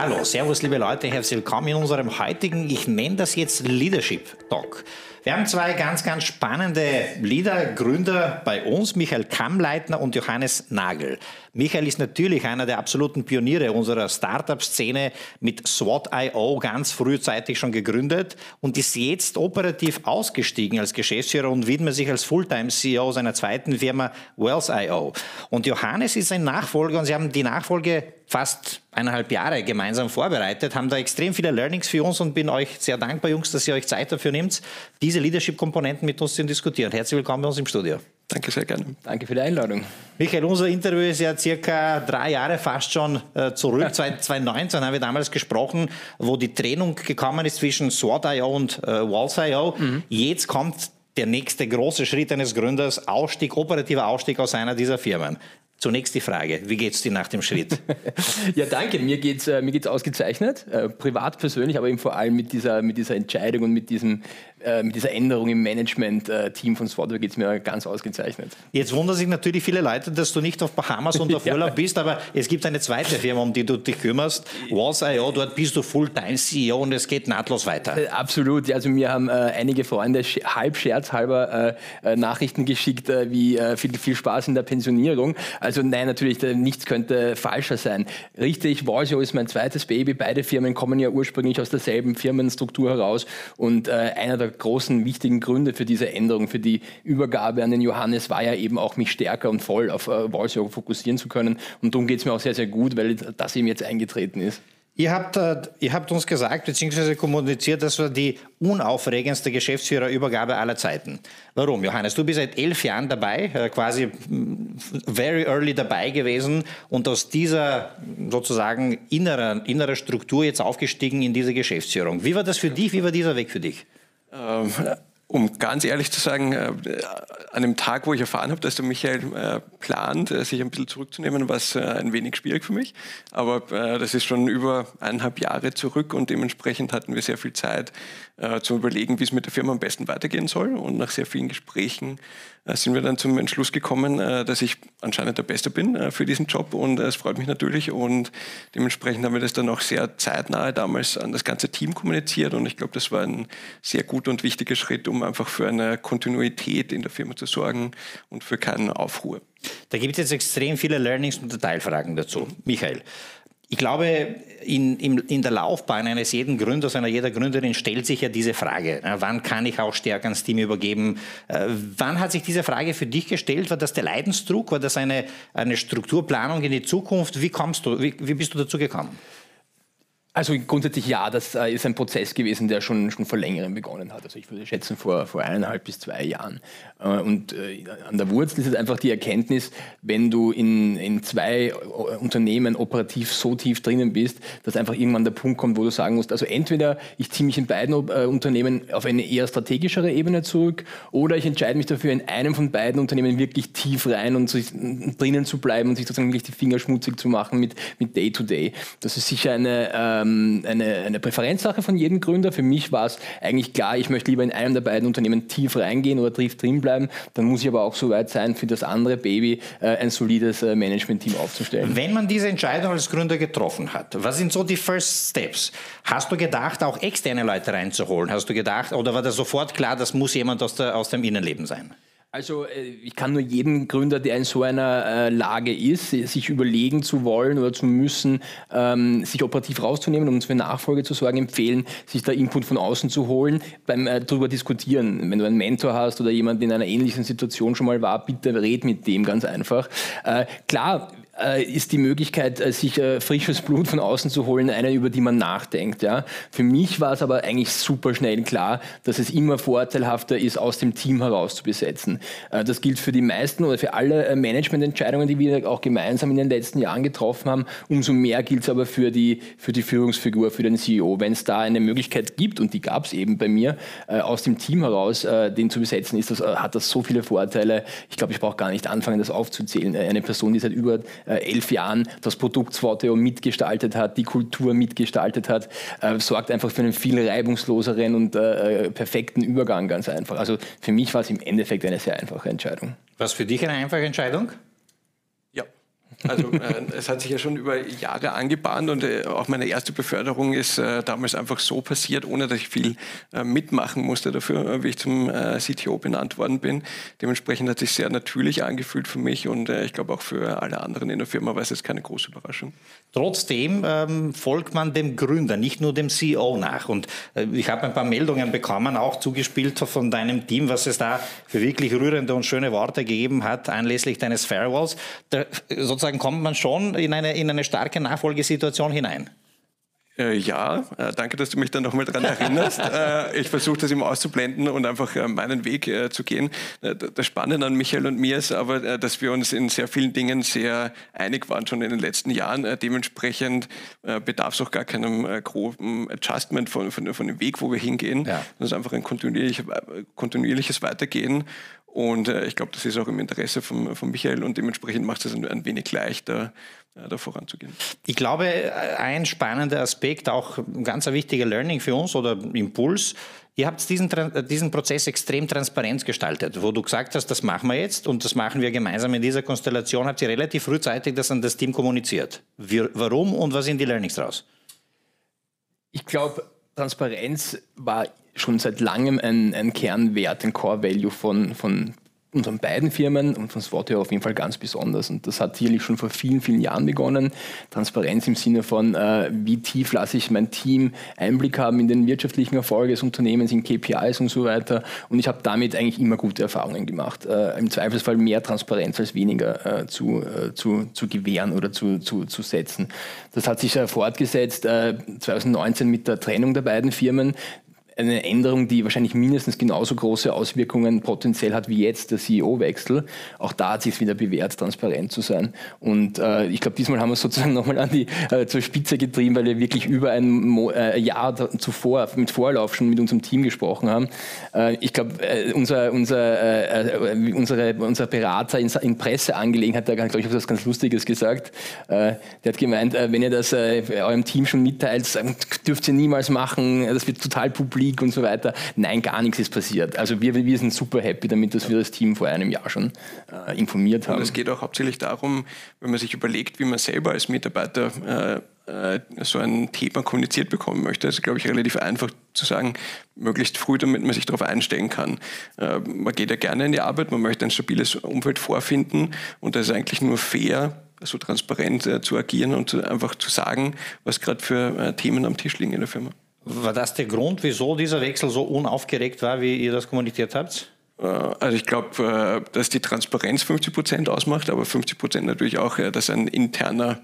Hallo, Servus, liebe Leute, herzlich willkommen in unserem heutigen, ich nenne das jetzt Leadership Talk. Wir haben zwei ganz, ganz spannende Leader-Gründer bei uns, Michael Kammleitner und Johannes Nagel. Michael ist natürlich einer der absoluten Pioniere unserer Startup-Szene mit SWAT.io ganz frühzeitig schon gegründet und ist jetzt operativ ausgestiegen als Geschäftsführer und widmet sich als Fulltime-CEO seiner zweiten Firma Wells.io. Und Johannes ist ein Nachfolger und sie haben die Nachfolge fast eineinhalb Jahre gemeinsam vorbereitet, haben da extrem viele Learnings für uns und bin euch sehr dankbar, Jungs, dass ihr euch Zeit dafür nehmt, diese Leadership-Komponenten mit uns zu diskutieren. Herzlich willkommen bei uns im Studio. Danke sehr gerne. Danke für die Einladung. Michael, unser Interview ist ja circa drei Jahre fast schon äh, zurück. Ja. 2019 haben wir damals gesprochen, wo die Trennung gekommen ist zwischen SWOT.io und äh, Walls.io. Mhm. Jetzt kommt der nächste große Schritt eines Gründers, Ausstieg, operativer Ausstieg aus einer dieser Firmen. Zunächst die Frage, wie geht es dir nach dem Schritt? ja, danke. Mir geht es äh, mir geht's ausgezeichnet, äh, privat, persönlich, aber eben vor allem mit dieser, mit dieser Entscheidung und mit diesem äh, mit dieser Änderung im Management-Team von Swordware geht es mir ganz ausgezeichnet. Jetzt wundern sich natürlich viele Leute, dass du nicht auf Bahamas und auf ja. Urlaub bist, aber es gibt eine zweite Firma, um die du dich kümmerst, Walls.io, dort bist du Fulltime-CEO und es geht nahtlos weiter. Äh, absolut, also mir haben äh, einige Freunde halb scherzhalber äh, äh, Nachrichten geschickt, wie viel, viel Spaß in der Pensionierung. Also nein, natürlich, nichts könnte falscher sein. Richtig, Walls.io ist mein zweites Baby, beide Firmen kommen ja ursprünglich aus derselben Firmenstruktur heraus und einer der großen, wichtigen Gründe für diese Änderung, für die Übergabe an den Johannes war ja eben auch, mich stärker und voll auf äh, Walsall fokussieren zu können. Und darum geht es mir auch sehr, sehr gut, weil das eben jetzt eingetreten ist. Ihr habt, äh, ihr habt uns gesagt bzw. kommuniziert, das war die unaufregendste Geschäftsführerübergabe aller Zeiten. Warum, Johannes? Du bist seit elf Jahren dabei, äh, quasi very early dabei gewesen und aus dieser sozusagen inneren, innerer Struktur jetzt aufgestiegen in diese Geschäftsführung. Wie war das für dich? Wie war dieser Weg für dich? Ähm, um ganz ehrlich zu sagen, äh, an dem Tag, wo ich erfahren habe, dass der Michael äh, plant, äh, sich ein bisschen zurückzunehmen, war es äh, ein wenig schwierig für mich. Aber äh, das ist schon über eineinhalb Jahre zurück und dementsprechend hatten wir sehr viel Zeit äh, zu überlegen, wie es mit der Firma am besten weitergehen soll. Und nach sehr vielen Gesprächen sind wir dann zum Entschluss gekommen, dass ich anscheinend der Beste bin für diesen Job und es freut mich natürlich. Und dementsprechend haben wir das dann auch sehr zeitnah damals an das ganze Team kommuniziert und ich glaube, das war ein sehr guter und wichtiger Schritt, um um einfach für eine Kontinuität in der Firma zu sorgen und für keinen Aufruhr. Da gibt es jetzt extrem viele Learnings und Detailfragen dazu. Michael, ich glaube, in, in, in, der Laufbahn eines jeden Gründers, einer jeder Gründerin stellt sich ja diese Frage, äh, wann kann ich auch stärker ans Team übergeben? Äh, wann hat sich diese Frage für dich gestellt? War das der Leidensdruck? War das eine, eine Strukturplanung in die Zukunft? Wie, kommst du, wie, wie bist du dazu gekommen? Also grundsätzlich ja, das äh, ist ein Prozess gewesen, der schon, schon vor längerem begonnen hat. Also ich würde schätzen vor, vor eineinhalb bis zwei Jahren. Äh, und äh, an der Wurzel ist es einfach die Erkenntnis, wenn du in, in zwei Unternehmen operativ so tief drinnen bist, dass einfach irgendwann der Punkt kommt, wo du sagen musst, also entweder ich ziehe mich in beiden Unternehmen auf eine eher strategischere Ebene zurück oder ich entscheide mich dafür, in einem von beiden Unternehmen wirklich tief rein und drinnen zu bleiben und sich sozusagen wirklich die Finger schmutzig zu machen mit, mit Day-to-Day. -Day. Das ist sicher eine ähm, eine, eine Präferenzsache von jedem Gründer. Für mich war es eigentlich klar, ich möchte lieber in einem der beiden Unternehmen tief reingehen oder tief drin bleiben. Dann muss ich aber auch so weit sein, für das andere Baby äh, ein solides äh, Management-Team aufzustellen. Wenn man diese Entscheidung als Gründer getroffen hat, was sind so die First Steps? Hast du gedacht, auch externe Leute reinzuholen? Hast du gedacht, oder war das sofort klar, das muss jemand aus, der, aus dem Innenleben sein? Also äh, ich kann nur jedem Gründer, der in so einer äh, Lage ist, sich überlegen zu wollen oder zu müssen, ähm, sich operativ rauszunehmen, um für Nachfolge zu sorgen, empfehlen, sich da Input von außen zu holen, beim äh, darüber diskutieren. Wenn du einen Mentor hast oder jemand in einer ähnlichen Situation schon mal war, bitte red mit dem ganz einfach. Äh, klar, ist die Möglichkeit, äh, sich äh, frisches Blut von außen zu holen, eine, über die man nachdenkt. Ja. Für mich war es aber eigentlich super schnell klar, dass es immer vorteilhafter ist, aus dem Team heraus zu besetzen. Das gilt für die meisten oder für alle Managemententscheidungen, die wir auch gemeinsam in den letzten Jahren getroffen haben. Umso mehr gilt es aber für die, für die Führungsfigur, für den CEO. Wenn es da eine Möglichkeit gibt, und die gab es eben bei mir, aus dem Team heraus den zu besetzen, ist das, hat das so viele Vorteile. Ich glaube, ich brauche gar nicht anfangen, das aufzuzählen. Eine Person, die seit über äh, elf Jahren das Produkt Swateo mitgestaltet hat, die Kultur mitgestaltet hat, äh, sorgt einfach für einen viel reibungsloseren und äh, perfekten Übergang ganz einfach. Also für mich war es im Endeffekt eine sehr einfache Entscheidung. Was für dich eine einfache Entscheidung? Also äh, es hat sich ja schon über Jahre angebahnt und äh, auch meine erste Beförderung ist äh, damals einfach so passiert, ohne dass ich viel äh, mitmachen musste dafür, äh, wie ich zum äh, CTO benannt worden bin. Dementsprechend hat sich sehr natürlich angefühlt für mich und ich glaube auch für alle anderen in der Firma war es jetzt keine große Überraschung. Trotzdem ähm, folgt man dem Gründer, nicht nur dem CEO nach. Und ich habe ein paar Meldungen bekommen, auch zugespielt von deinem Team, was es da für wirklich rührende und schöne Worte gegeben hat anlässlich deines Firewalls. Da, sozusagen kommt man schon in eine, in eine starke Nachfolgesituation hinein. Äh, ja, äh, danke, dass du mich dann nochmal daran erinnerst. äh, ich versuche das immer auszublenden und einfach meinen Weg zu gehen. Das Spannende an Michael und mir ist aber, dass wir uns in sehr vielen Dingen sehr einig waren schon in den letzten Jahren. dementsprechend bedarf es auch gar keinem groben Adjustment von, von, von, dem Weg, wo wir hingehen. Ja. Das ist einfach ein kontinuierlich, kontinuierliches Weitergehen. Und ich glaube, das ist auch im Interesse von, von Michael und dementsprechend macht es ein, ein wenig leichter, da voranzugehen. Ich glaube, ein spannender Aspekt, auch ein ganz wichtiger Learning für uns oder Impuls, Ihr habt diesen, diesen Prozess extrem transparent gestaltet, wo du gesagt hast, das machen wir jetzt und das machen wir gemeinsam in dieser Konstellation. Habt ihr relativ frühzeitig das an das Team kommuniziert? Wir, warum und was sind die Learnings daraus? Ich glaube, Transparenz war schon seit langem ein, ein Kernwert, ein Core-Value von, von unseren beiden Firmen und von Swatio auf jeden Fall ganz besonders. Und das hat sicherlich schon vor vielen, vielen Jahren begonnen. Transparenz im Sinne von, äh, wie tief lasse ich mein Team Einblick haben in den wirtschaftlichen Erfolg des Unternehmens, in KPIs und so weiter. Und ich habe damit eigentlich immer gute Erfahrungen gemacht. Äh, Im Zweifelsfall mehr Transparenz als weniger äh, zu, äh, zu, zu gewähren oder zu, zu, zu setzen. Das hat sich fortgesetzt 2019 äh, mit der Trennung der beiden Firmen eine Änderung, die wahrscheinlich mindestens genauso große Auswirkungen potenziell hat wie jetzt der CEO-Wechsel. Auch da hat sich wieder bewährt, transparent zu sein. Und äh, ich glaube, diesmal haben wir es sozusagen nochmal an die äh, zur Spitze getrieben, weil wir wirklich über ein Mo äh, Jahr zuvor mit Vorlauf schon mit unserem Team gesprochen haben. Äh, ich glaube, äh, unser, unser, äh, unsere, unser Berater in, in Presseangelegenheit, hat, glaube ich, was ganz Lustiges gesagt. der hat gemeint, wenn ihr das eurem Team schon mitteilt, dürft ihr niemals machen, das wird total publik League und so weiter. Nein, gar nichts ist passiert. Also wir, wir sind super happy damit, dass wir das Team vor einem Jahr schon äh, informiert haben. Und es geht auch hauptsächlich darum, wenn man sich überlegt, wie man selber als Mitarbeiter äh, äh so ein Thema kommuniziert bekommen möchte. Also glaube ich relativ einfach zu sagen, möglichst früh, damit man sich darauf einstellen kann. Äh, man geht ja gerne in die Arbeit, man möchte ein stabiles Umfeld vorfinden und das ist eigentlich nur fair, so transparent äh, zu agieren und zu, einfach zu sagen, was gerade für äh, Themen am Tisch liegen in der Firma. War das der Grund, wieso dieser Wechsel so unaufgeregt war, wie ihr das kommuniziert habt? Äh, also ich glaube, äh, dass die Transparenz 50 Prozent ausmacht, aber 50 Prozent natürlich auch, äh, dass ein interner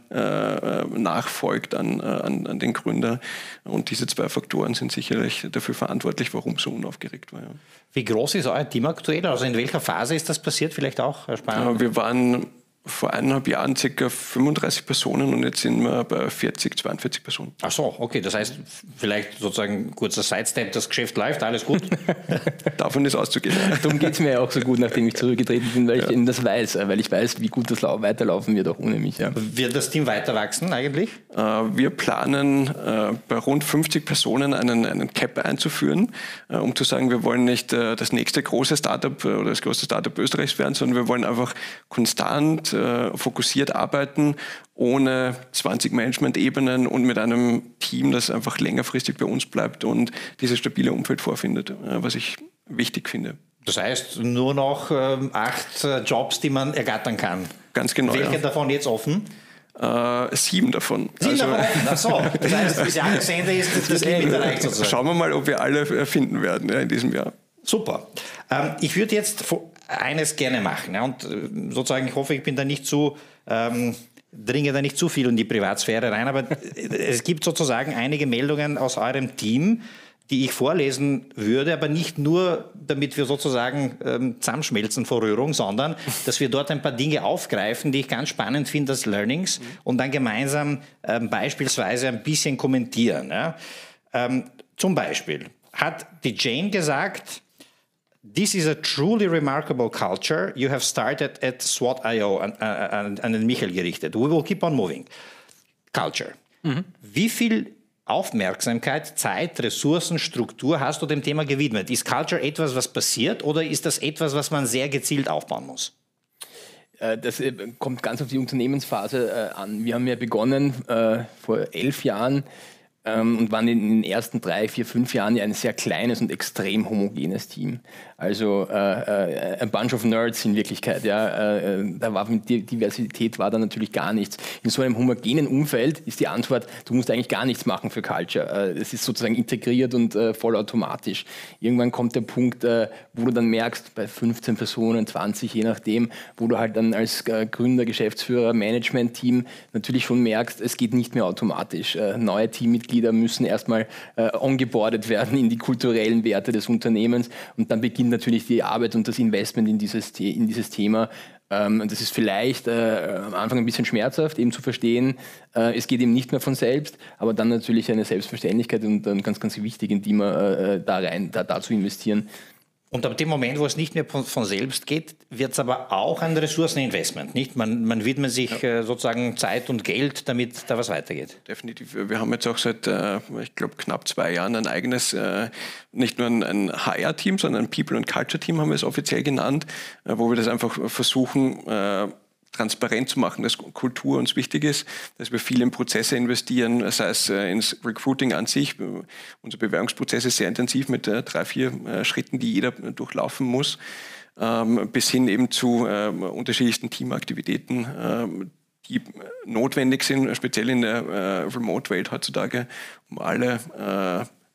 nachfolgt an, an, an, den Gründer. Und diese zwei Faktoren sind sicherlich dafür verantwortlich, warum es so unaufgeregt war. Ja. Wie groß ist euer Team aktuell? Also in welcher Phase ist das passiert? Vielleicht auch spannend. Wir waren vor eineinhalb Jahren ca. 35 Personen und jetzt sind wir bei 40, 42 Personen. Ach so, okay. Das heißt, vielleicht sozusagen kurzer Sidestep, das Geschäft läuft, alles gut? Davon ist auszugehen. Darum geht es mir auch so gut, nachdem ich zurückgetreten bin, weil ja. ich das weiß, weil ich weiß, wie gut das weiterlaufen wird, auch ohne mich. Ja. Wird das Team weiter wachsen eigentlich? Äh, wir planen äh, bei rund 50 Personen einen, einen Cap einzuführen, äh, um zu sagen, wir wollen nicht das nächste große Startup oder das größte Startup Österreichs werden, sondern wir wollen einfach konstant äh, fokussiert arbeiten, ohne 20 Management-Ebenen und mit einem Team, das einfach längerfristig bei uns bleibt und dieses stabile Umfeld vorfindet, äh, was ich wichtig finde. Das heißt, nur noch ähm, acht äh, Jobs, die man ergattern kann. Ganz genau. Welche ja. davon jetzt offen? Äh, sieben davon. Sieben also, davon? Ach so, das heißt, bis Jahresende ist das Limit erreicht sozusagen. Schauen wir mal, ob wir alle finden werden ja, in diesem Jahr. Super. Ähm, ich würde jetzt eines gerne machen. Und äh, sozusagen, ich hoffe, ich bin da nicht zu, ähm, dringe da nicht zu viel in die Privatsphäre rein, aber es gibt sozusagen einige Meldungen aus eurem Team, die ich vorlesen würde, aber nicht nur, damit wir sozusagen ähm, zusammenschmelzen vor Rührung, sondern dass wir dort ein paar Dinge aufgreifen, die ich ganz spannend finde als Learnings mhm. und dann gemeinsam ähm, beispielsweise ein bisschen kommentieren. Ja. Ähm, zum Beispiel hat die Jane gesagt, This is a truly remarkable culture you have started at SWAT.io an, an, an den Michael gerichtet. We will keep on moving. Culture. Mhm. Wie viel Aufmerksamkeit, Zeit, Ressourcen, Struktur hast du dem Thema gewidmet? Ist Culture etwas, was passiert oder ist das etwas, was man sehr gezielt aufbauen muss? Äh, das äh, kommt ganz auf die Unternehmensphase äh, an. Wir haben ja begonnen vor elf Jahren ähm, und waren in den ersten drei, vier, fünf Jahren ja ein sehr kleines und extrem homogenes Team. Also äh, äh, ein Bunch of Nerds in Wirklichkeit. Ja, äh, da war mit Diversität war da natürlich gar nichts. In so einem homogenen Umfeld ist die Antwort: Du musst eigentlich gar nichts machen für Culture. Es ist sozusagen integriert und vollautomatisch. Irgendwann kommt der Punkt, wo du dann merkst, bei 15 Personen, 20, je nachdem, wo du halt dann als Gründer, Geschäftsführer, Management-Team natürlich schon merkst, es geht nicht mehr automatisch. neue Teammitglieder müssen erstmal ongeboardet werden in die kulturellen Werte des Unternehmens und dann beginnt natürlich die Arbeit und das Investment in dieses, in dieses Thema. Ähm, das ist vielleicht äh, am Anfang ein bisschen schmerzhaft, eben zu verstehen, äh, es geht eben nicht mehr von selbst, aber dann natürlich eine Selbstverständlichkeit und dann ganz, ganz wichtig, in die man äh, da rein, da, da zu investieren. Und ab dem Moment, wo es nicht mehr von selbst geht, wird es aber auch ein Ressourceninvestment, nicht? Man, man widmet sich ja. äh, sozusagen Zeit und Geld, damit da was weitergeht. Definitiv. Wir haben jetzt auch seit, äh, ich glaube, knapp zwei Jahren ein eigenes, äh, nicht nur ein, ein HR-Team, sondern ein People- and Culture-Team haben wir es offiziell genannt, äh, wo wir das einfach versuchen, äh, transparent zu machen, dass Kultur uns wichtig ist, dass wir viel in Prozesse investieren, sei es äh, ins Recruiting an sich. Unser Bewerbungsprozess ist sehr intensiv mit äh, drei, vier äh, Schritten, die jeder durchlaufen muss, ähm, bis hin eben zu ähm, unterschiedlichsten Teamaktivitäten, ähm, die notwendig sind, speziell in der Remote-Welt heutzutage, um alle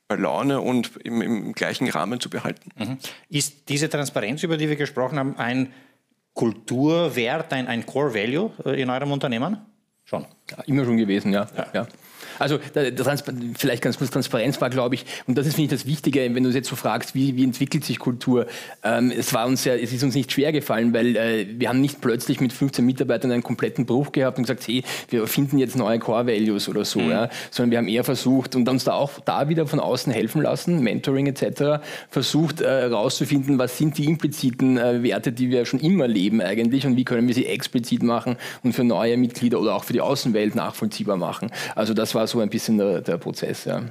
bei Laune und im, im, gleichen Rahmen zu behalten. Mhm. Ist diese Transparenz, über die wir gesprochen haben, ein Kulturwert, ein, ein Core Value äh, in eurem Unternehmen? Schon. Ja, immer schon gewesen, ja. ja. ja. Also vielleicht ganz kurz Transparenz war, glaube ich, und das ist finde ich das Wichtige, wenn du jetzt so fragst, wie, wie entwickelt sich Kultur. Ähm, es war uns ja, es ist uns nicht schwer gefallen, weil äh, wir haben nicht plötzlich mit 15 Mitarbeitern einen kompletten Bruch gehabt und gesagt, hey, wir finden jetzt neue Core Values oder so, mhm. ja, sondern wir haben eher versucht und uns da auch da wieder von außen helfen lassen, Mentoring etc., versucht herauszufinden, äh, was sind die impliziten äh, Werte, die wir schon immer leben eigentlich und wie können wir sie explizit machen und für neue Mitglieder oder auch für die Außenwelt nachvollziehbar machen. Also das war so ein bisschen der, der Prozess. Ja.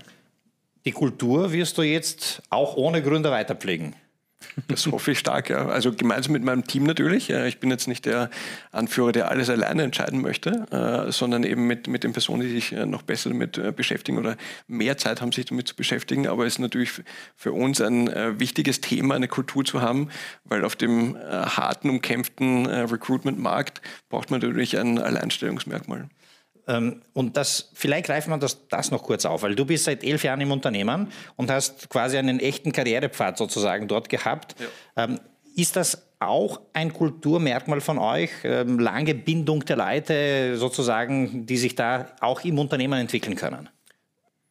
Die Kultur wirst du jetzt auch ohne Gründer weiterpflegen. Das hoffe ich stark, ja. Also gemeinsam mit meinem Team natürlich. Ich bin jetzt nicht der Anführer, der alles alleine entscheiden möchte, äh, sondern eben mit, mit den Personen, die sich äh, noch besser damit äh, beschäftigen oder mehr Zeit haben, sich damit zu beschäftigen. Aber es ist natürlich für uns ein wichtiges Thema, eine Kultur zu haben, weil auf dem harten, umkämpften Recruitment-Markt braucht man natürlich ein Alleinstellungsmerkmal. Ähm, und das, vielleicht greifen wir das, das noch kurz auf, weil du bist seit elf Jahren im Unternehmen und hast quasi einen echten Karrierepfad sozusagen dort gehabt. Ja. Ähm, ist das auch ein Kulturmerkmal von euch, ähm, lange Bindung der Leute sozusagen, die sich da auch im Unternehmen entwickeln können?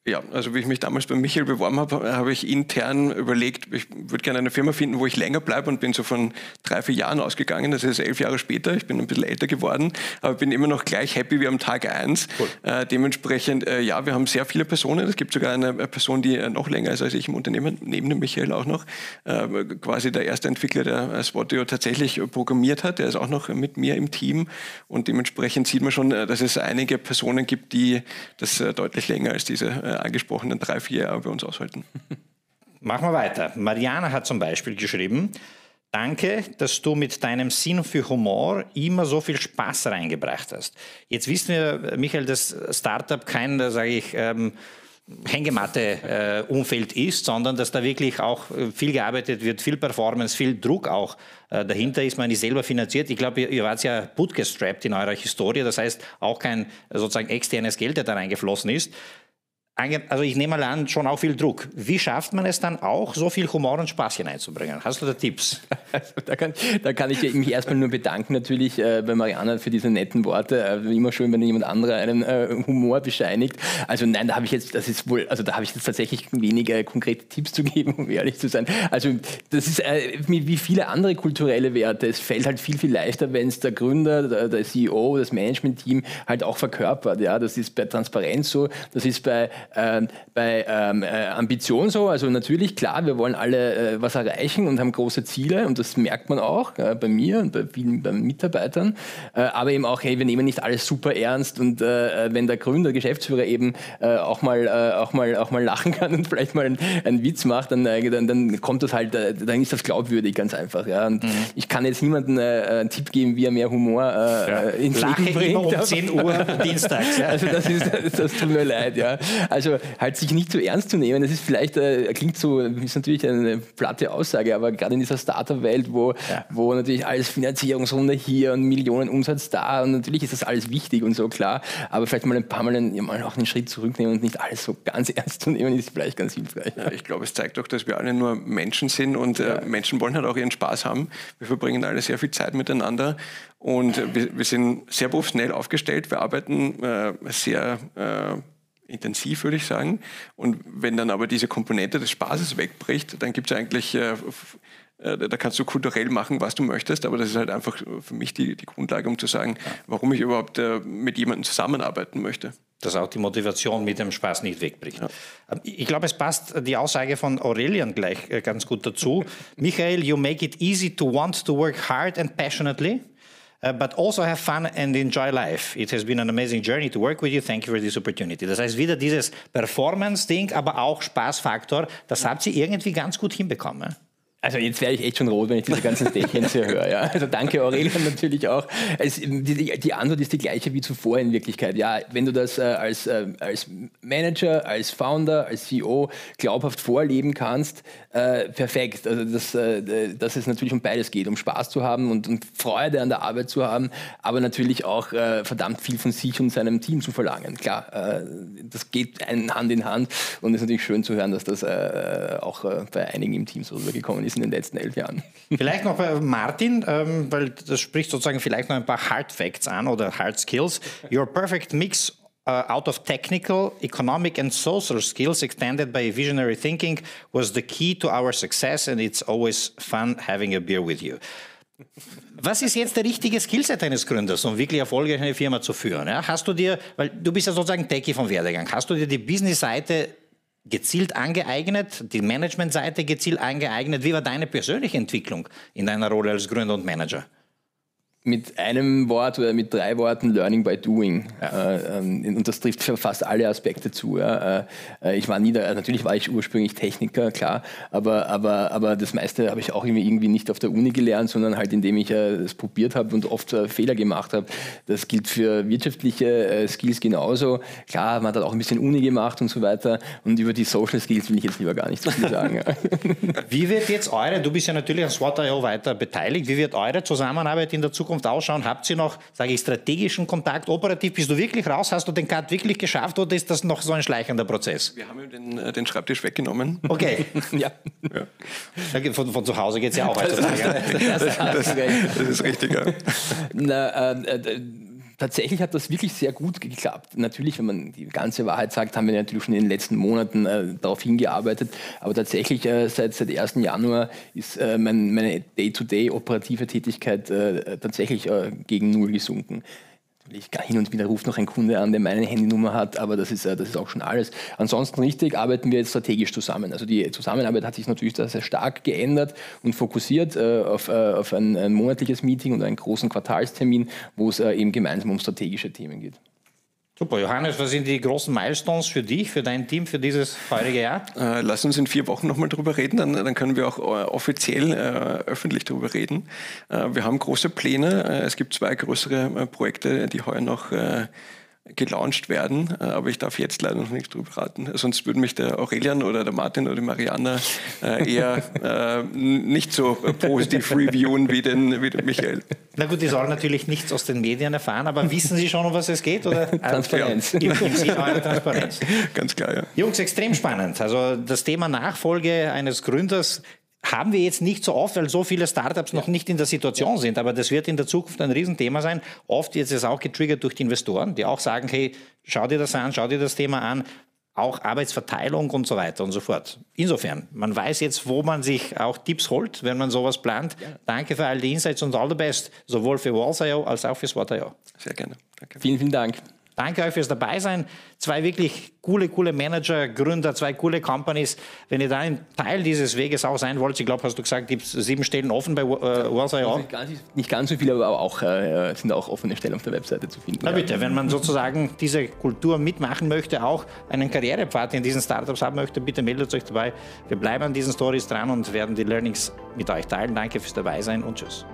Ja, also wie ich mich damals bei Michael beworben habe, habe ich intern überlegt, ich würde gerne eine Firma finden, wo ich länger bleibe und bin so von drei, vier Jahren ausgegangen. Das ist elf Jahre später. Ich bin ein bisschen älter geworden, aber bin immer noch gleich happy wie am Tag eins. Cool. Äh, dementsprechend, äh, ja, wir haben sehr viele Personen. Es gibt sogar eine Person, die äh, noch länger ist als ich im Unternehmen, neben dem Michael auch noch. Äh, quasi der erste Entwickler, der Spotio tatsächlich programmiert hat. Der ist auch noch mit mir im Team und dementsprechend sieht man schon, äh, dass es einige Personen gibt, die das äh, deutlich länger als diese angesprochenen drei, vier Jahre bei uns aushalten. Machen wir weiter. Mariana hat zum Beispiel geschrieben, Danke, dass du mit deinem Sinn für Humor immer so viel Spaß reingebracht hast. Jetzt wissen wir, Michael, dass Startup kein, sage ich, ähm, Hängematte-Umfeld äh, ist, sondern dass da wirklich auch äh, viel gearbeitet wird, viel Performance, viel Druck auch äh, dahinter ist. Man ist selber finanziert. Ich glaube, ihr, ihr wart ja bootgestrapped in eurer Historie, das heißt auch kein sozusagen externes Geld, der da reingeflossen ist also ich nehme mal an, schon auch viel Druck. Wie schafft man es dann auch, so viel Humor und Spaß hineinzubringen? Hast du da Tipps? Also da, kann, da kann ich mich erstmal nur bedanken natürlich äh, bei Mariana für diese netten Worte. Äh, immer schön, wenn jemand anderer einen äh, Humor bescheinigt. Also nein, da habe ich jetzt, das ist wohl, also da habe ich jetzt tatsächlich weniger konkrete Tipps zu geben, um ehrlich zu sein. Also das ist äh, wie viele andere kulturelle Werte. Es fällt halt viel, viel leichter, wenn es der Gründer, der, der CEO, das Management-Team halt auch verkörpert. Ja, das ist bei Transparenz so, das ist bei äh, bei ähm, äh, Ambition so. Also natürlich, klar, wir wollen alle äh, was erreichen und haben große Ziele und das merkt man auch äh, bei mir und bei vielen bei Mitarbeitern. Äh, aber eben auch, hey, wir nehmen nicht alles super ernst und äh, wenn der Gründer, Geschäftsführer eben auch, mal, auch, mal, auch mal lachen kann und vielleicht mal einen, einen Witz macht, dann, dann, dann kommt das halt, dann ist das glaubwürdig, ganz einfach. Ja. Und mhm. ich kann jetzt niemandem einen Tipp geben, wie er mehr Humor ja. ins Lache Leben bringt. Um 10 Uhr dienstags. Ja. Also das, ist, das tut mir leid. Ja. Also halt sich nicht zu ernst zu nehmen, das ist vielleicht, äh, klingt so, ist natürlich eine platte Aussage, aber gerade in dieser Startup-Welt, wo, ja. wo natürlich alles Finanzierungsrunde hier und Millionen Umsatz da und natürlich ist das alles wichtig und so klar, aber vielleicht mal ein paar Mal, einen, mal auch einen Schritt zurücknehmen und nicht alles so ganz ernst zu nehmen, ist vielleicht ganz hilfreich. Ja, ich glaube, es zeigt auch, dass wir alle nur Menschen sind und äh, Menschen wollen halt auch ihren Spaß haben. Wir verbringen alle sehr viel Zeit miteinander und wir, wir sind sehr professionell aufgestellt. Wir arbeiten äh, sehr äh, intensiv, würde ich sagen. Und wenn dann aber diese Komponente des Spaßes wegbricht, dann gibt es eigentlich, äh, äh, da kannst du kulturell machen, was du möchtest, aber das ist halt einfach für mich die, die Grundlage, um zu sagen, warum ich überhaupt äh, mit jemandem zusammenarbeiten möchte. Dass auch die Motivation mit dem Spaß nicht wegbricht. Ja. Ähm, ich glaube, es passt die Aussage von Aurelian gleich äh, ganz gut dazu. Michael, you make it easy to want to work hard and passionately. Uh, but also have fun and enjoy life. It has been an amazing journey to work with you. Thank you for this opportunity. Das heißt, wieder dieses Performance-Ding, aber auch Spaßfaktor, das habt ihr irgendwie ganz gut hinbekommen. Also jetzt wäre ich echt schon rot, wenn ich diese ganzen Städtchen hier höre. Ja. Also danke Aurelian natürlich auch. Es, die, die, Antwort ist die gleiche wie zuvor in Wirklichkeit. Ja, wenn du das äh, als, äh, als Manager, als Founder, als CEO glaubhaft vorleben kannst, äh, perfekt. Also das, äh, dass es natürlich um beides geht, um Spaß zu haben und, und Freude an der Arbeit zu haben, aber natürlich auch äh, verdammt viel von sich und seinem Team zu verlangen. Klar, äh, das geht Hand in Hand und es ist natürlich schön zu hören, dass das auch bei einigen im Team so rübergekommen ist in den letzten elf Jahren. Vielleicht noch bei Martin, ähm, weil das spricht sozusagen vielleicht noch ein paar Hard Facts an oder Hard Skills. Your perfect mix Uh, out of technical, economic, and social skills extended by visionary thinking was the key to our success, and it's always fun having a beer with you. Was ist jetzt der richtige Skillset eines Gründers, um wirklich erfolgreich eine Firma zu führen? Ja, hast du dir, weil du bist ja sozusagen Techie vom Werdegang, hast du dir die Business-Seite gezielt angeeignet, die Management-Seite gezielt angeeignet. Wie war deine persönliche Entwicklung in deiner Rolle als Gründer und Manager? Mit einem Wort oder mit drei Worten Learning by Doing. Ja. Äh, ähm, und das trifft für fast alle Aspekte zu. Ja. Äh, ich war nie da, natürlich war ich ursprünglich Techniker, klar, aber, aber, aber das meiste habe ich auch irgendwie nicht auf der Uni gelernt, sondern halt indem ich äh, es probiert habe und oft Fehler gemacht habe. Das gilt für wirtschaftliche Skills genauso. Klar, man hat auch ein bisschen Uni gemacht und so weiter. Und über die Social Skills will ich jetzt lieber gar nicht so viel sagen. Wie wird jetzt eure, du bist ja natürlich an SWOT.io weiter beteiligt, wie wird eure Zusammenarbeit in der Zukunft Zukunft ausschauen? Habt ihr noch, sage ich, strategischen Kontakt? Operativ bist du wirklich raus? Hast du den Cut wirklich geschafft oder ist das noch so ein schleichender Prozess? Wir haben ihm den, äh, den Schreibtisch weggenommen. Okay. ja. ja. Von, von, zu Hause geht es ja auch. Das, das, das, das, ist richtig. Ja. Na, äh, äh, tatsächlich hat das wirklich sehr gut geklappt. Natürlich, wenn man die ganze Wahrheit sagt, haben wir natürlich schon in den letzten Monaten äh, darauf hingearbeitet. Aber tatsächlich äh, seit, seit 1. Januar ist äh, mein, meine Day-to-Day operative Tätigkeit äh, tatsächlich äh, gegen Null gesunken. Ich hin und wieder ruft noch ein Kunde an, der meine Handynummer hat, aber das ist, äh, das ist auch schon alles. Ansonsten richtig arbeiten wir jetzt strategisch zusammen. Also die Zusammenarbeit hat sich natürlich sehr stark geändert und fokussiert äh, auf, äh, auf ein, ein, monatliches Meeting und einen großen Quartalstermin, wo es eben gemeinsam um strategische Themen geht. Super, Johannes, was sind die großen Milestones für dich, für dein Team, für dieses feurige Jahr? Äh, lass uns in vier Wochen nochmal drüber reden, dann, dann, können wir auch äh, offiziell äh, öffentlich drüber reden. Äh, wir haben große Pläne. Äh, es gibt zwei größere äh, Projekte, die heuer noch gelauncht werden, äh, aber ich darf jetzt leider noch nichts drüber raten. Sonst würden mich der Aurelian oder der Martin oder die Mariana äh, eher äh, nicht so positiv reviewen wie den, wie den Michael. Na gut, die sollen natürlich nichts aus den Medien erfahren, aber wissen Sie schon, um was es geht? Oder? Transparenz. Im, im Sinne eurer Transparenz. Ganz klar, ja. Jungs, extrem spannend. Also das Thema Nachfolge eines Gründers haben wir jetzt nicht so oft, weil so viele Startups noch nicht in der Situation sind. Aber das wird in der Zukunft ein Riesenthema sein. Oft jetzt ist es auch getriggert durch die Investoren, die auch sagen, hey, schau dir das an, schau dir das Thema an. Auch Arbeitsverteilung und so weiter und so fort. Insofern, man weiß jetzt, wo man sich auch Tipps holt, wenn man sowas plant. Ja. Danke für all die Insights und all the best, sowohl für Walls.io als auch für SWOT.io. Sehr gerne. Danke. Vielen, vielen Dank. Danke euch fürs Dabeisein. Zwei wirklich coole, coole Manager, Gründer, zwei coole Companies. Wenn ihr da ein Teil dieses Weges auch sein wollt, ich glaube, hast du gesagt, gibt es sieben Stellen offen bei äh, Warsaw. Also nicht, ganz, nicht ganz so viele, aber auch, äh, sind auch offene Stellen auf der Webseite zu finden. Na bitte, wenn man sozusagen diese Kultur mitmachen möchte, auch einen Karrierepfad in diesen Startups haben möchte, bitte meldet euch dabei. Wir bleiben an diesen Stories dran und werden die Learnings mit euch teilen. Danke fürs Dabeisein und tschüss.